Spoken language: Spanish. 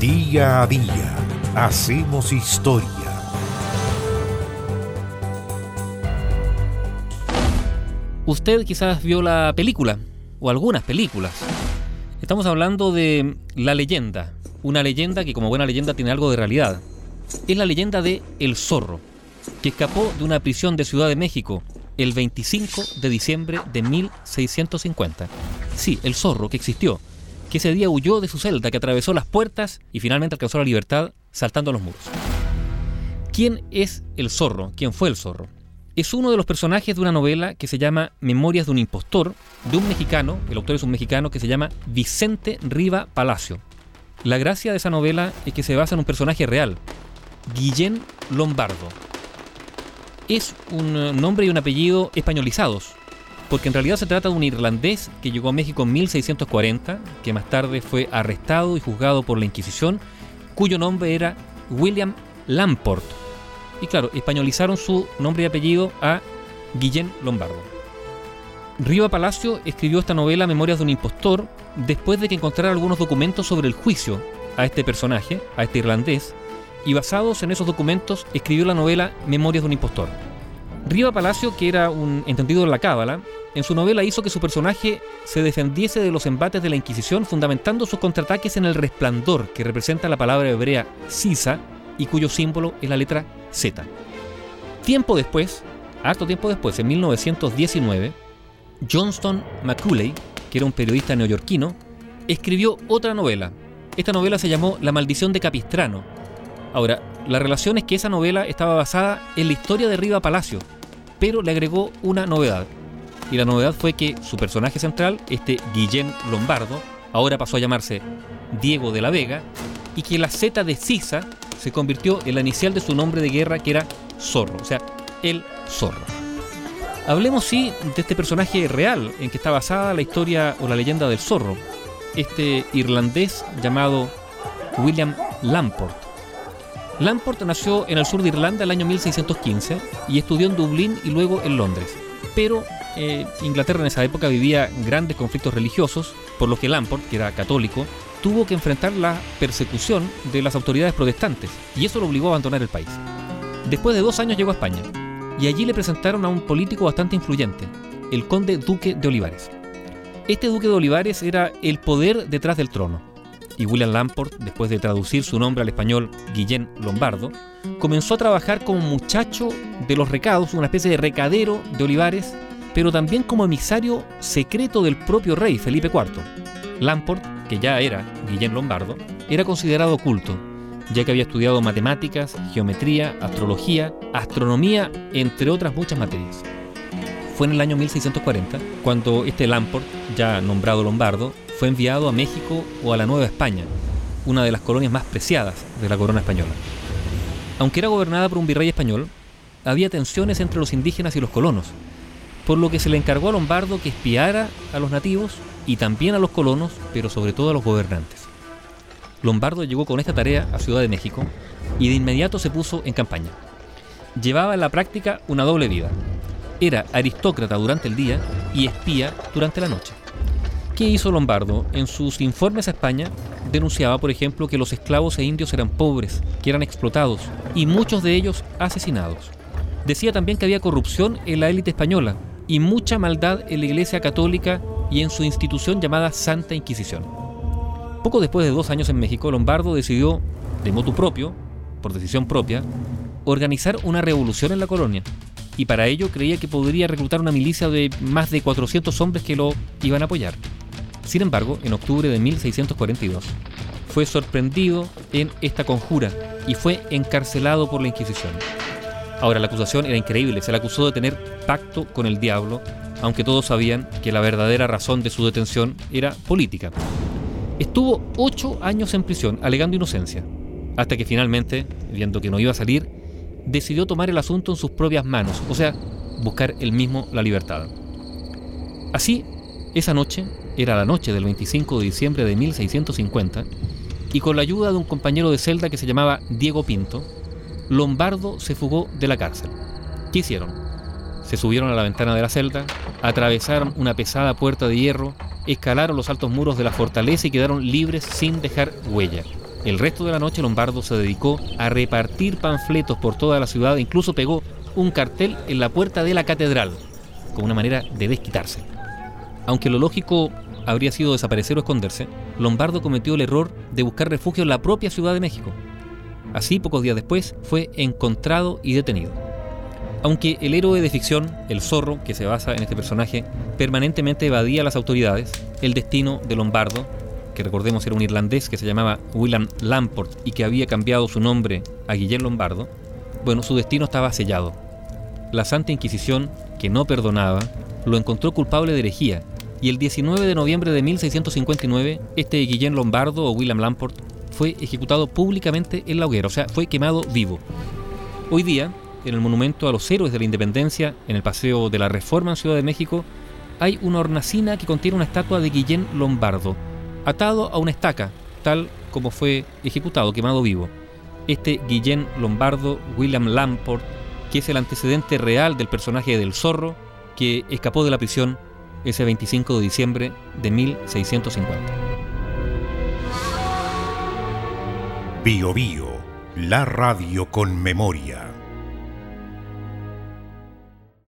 Día a día hacemos historia. Usted quizás vio la película, o algunas películas. Estamos hablando de La leyenda, una leyenda que como buena leyenda tiene algo de realidad. Es la leyenda de El Zorro, que escapó de una prisión de Ciudad de México el 25 de diciembre de 1650. Sí, el zorro que existió, que ese día huyó de su celda, que atravesó las puertas y finalmente alcanzó la libertad saltando los muros. ¿Quién es el zorro? ¿Quién fue el zorro? Es uno de los personajes de una novela que se llama Memorias de un impostor, de un mexicano, el autor es un mexicano que se llama Vicente Riva Palacio. La gracia de esa novela es que se basa en un personaje real, Guillén Lombardo, es un nombre y un apellido españolizados, porque en realidad se trata de un irlandés que llegó a México en 1640, que más tarde fue arrestado y juzgado por la Inquisición, cuyo nombre era William Lamport. Y claro, españolizaron su nombre y apellido a Guillén Lombardo. Riva Palacio escribió esta novela Memorias de un impostor después de que encontrara algunos documentos sobre el juicio a este personaje, a este irlandés, y basados en esos documentos escribió la novela Memorias de un impostor. Riva Palacio, que era un entendido de la cábala, en su novela hizo que su personaje se defendiese de los embates de la Inquisición fundamentando sus contraataques en el resplandor, que representa la palabra hebrea sisa y cuyo símbolo es la letra Z. Tiempo después, harto tiempo después, en 1919, Johnston Macaulay, que era un periodista neoyorquino, escribió otra novela. Esta novela se llamó La maldición de Capistrano, Ahora, la relación es que esa novela estaba basada en la historia de Riva Palacio, pero le agregó una novedad. Y la novedad fue que su personaje central, este Guillén Lombardo, ahora pasó a llamarse Diego de la Vega, y que la Z de Sisa se convirtió en la inicial de su nombre de guerra, que era Zorro, o sea, el Zorro. Hablemos sí de este personaje real en que está basada la historia o la leyenda del zorro, este irlandés llamado William Lamport Lamport nació en el sur de Irlanda el año 1615 y estudió en Dublín y luego en Londres. Pero eh, Inglaterra en esa época vivía grandes conflictos religiosos, por lo que Lamport, que era católico, tuvo que enfrentar la persecución de las autoridades protestantes y eso lo obligó a abandonar el país. Después de dos años llegó a España y allí le presentaron a un político bastante influyente, el conde duque de Olivares. Este duque de Olivares era el poder detrás del trono y William Lamport, después de traducir su nombre al español Guillén Lombardo, comenzó a trabajar como muchacho de los recados, una especie de recadero de Olivares, pero también como emisario secreto del propio rey Felipe IV. Lamport, que ya era Guillén Lombardo, era considerado culto, ya que había estudiado matemáticas, geometría, astrología, astronomía, entre otras muchas materias. Fue en el año 1640 cuando este Lamport, ya nombrado Lombardo, fue enviado a México o a la Nueva España, una de las colonias más preciadas de la corona española. Aunque era gobernada por un virrey español, había tensiones entre los indígenas y los colonos, por lo que se le encargó a Lombardo que espiara a los nativos y también a los colonos, pero sobre todo a los gobernantes. Lombardo llegó con esta tarea a Ciudad de México y de inmediato se puso en campaña. Llevaba en la práctica una doble vida. Era aristócrata durante el día y espía durante la noche. ¿Qué hizo Lombardo? En sus informes a España denunciaba, por ejemplo, que los esclavos e indios eran pobres, que eran explotados y muchos de ellos asesinados. Decía también que había corrupción en la élite española y mucha maldad en la Iglesia Católica y en su institución llamada Santa Inquisición. Poco después de dos años en México, Lombardo decidió, de motu propio, por decisión propia, organizar una revolución en la colonia. Y para ello creía que podría reclutar una milicia de más de 400 hombres que lo iban a apoyar. Sin embargo, en octubre de 1642, fue sorprendido en esta conjura y fue encarcelado por la Inquisición. Ahora, la acusación era increíble, se le acusó de tener pacto con el diablo, aunque todos sabían que la verdadera razón de su detención era política. Estuvo ocho años en prisión, alegando inocencia, hasta que finalmente, viendo que no iba a salir, decidió tomar el asunto en sus propias manos, o sea, buscar él mismo la libertad. Así, esa noche, era la noche del 25 de diciembre de 1650, y con la ayuda de un compañero de celda que se llamaba Diego Pinto, Lombardo se fugó de la cárcel. ¿Qué hicieron? Se subieron a la ventana de la celda, atravesaron una pesada puerta de hierro, escalaron los altos muros de la fortaleza y quedaron libres sin dejar huella. El resto de la noche Lombardo se dedicó a repartir panfletos por toda la ciudad e incluso pegó un cartel en la puerta de la catedral, como una manera de desquitarse. Aunque lo lógico habría sido desaparecer o esconderse, Lombardo cometió el error de buscar refugio en la propia Ciudad de México. Así, pocos días después, fue encontrado y detenido. Aunque el héroe de ficción, el zorro, que se basa en este personaje, permanentemente evadía las autoridades, el destino de Lombardo, que recordemos era un irlandés que se llamaba William Lamport y que había cambiado su nombre a Guillén Lombardo, bueno, su destino estaba sellado. La Santa Inquisición, que no perdonaba, lo encontró culpable de herejía y el 19 de noviembre de 1659 este Guillén Lombardo o William Lamport fue ejecutado públicamente en la hoguera, o sea, fue quemado vivo. Hoy día, en el monumento a los héroes de la independencia, en el Paseo de la Reforma en Ciudad de México, hay una hornacina que contiene una estatua de Guillén Lombardo, atado a una estaca, tal como fue ejecutado, quemado vivo. Este Guillén Lombardo, William Lamport, que es el antecedente real del personaje del zorro, que escapó de la prisión ese 25 de diciembre de 1650. Bio Bio, la radio con memoria.